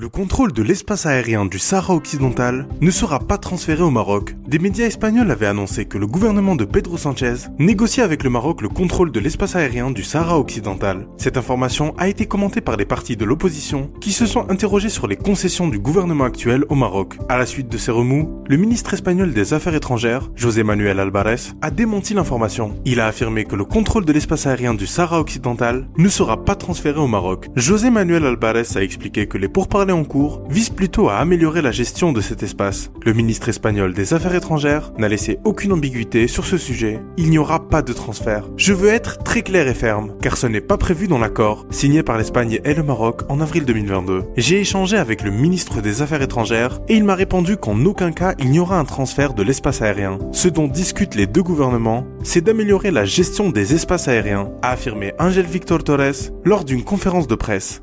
Le contrôle de l'espace aérien du Sahara occidental ne sera pas transféré au Maroc. Des médias espagnols avaient annoncé que le gouvernement de Pedro Sanchez négociait avec le Maroc le contrôle de l'espace aérien du Sahara occidental. Cette information a été commentée par les partis de l'opposition qui se sont interrogés sur les concessions du gouvernement actuel au Maroc. À la suite de ces remous, le ministre espagnol des Affaires étrangères, José Manuel Alvarez, a démenti l'information. Il a affirmé que le contrôle de l'espace aérien du Sahara occidental ne sera pas transféré au Maroc. José Manuel Alvarez a expliqué que les pourparlers en cours vise plutôt à améliorer la gestion de cet espace. Le ministre espagnol des Affaires étrangères n'a laissé aucune ambiguïté sur ce sujet. Il n'y aura pas de transfert. Je veux être très clair et ferme, car ce n'est pas prévu dans l'accord signé par l'Espagne et le Maroc en avril 2022. J'ai échangé avec le ministre des Affaires étrangères et il m'a répondu qu'en aucun cas il n'y aura un transfert de l'espace aérien. Ce dont discutent les deux gouvernements, c'est d'améliorer la gestion des espaces aériens, a affirmé Angel Victor Torres lors d'une conférence de presse.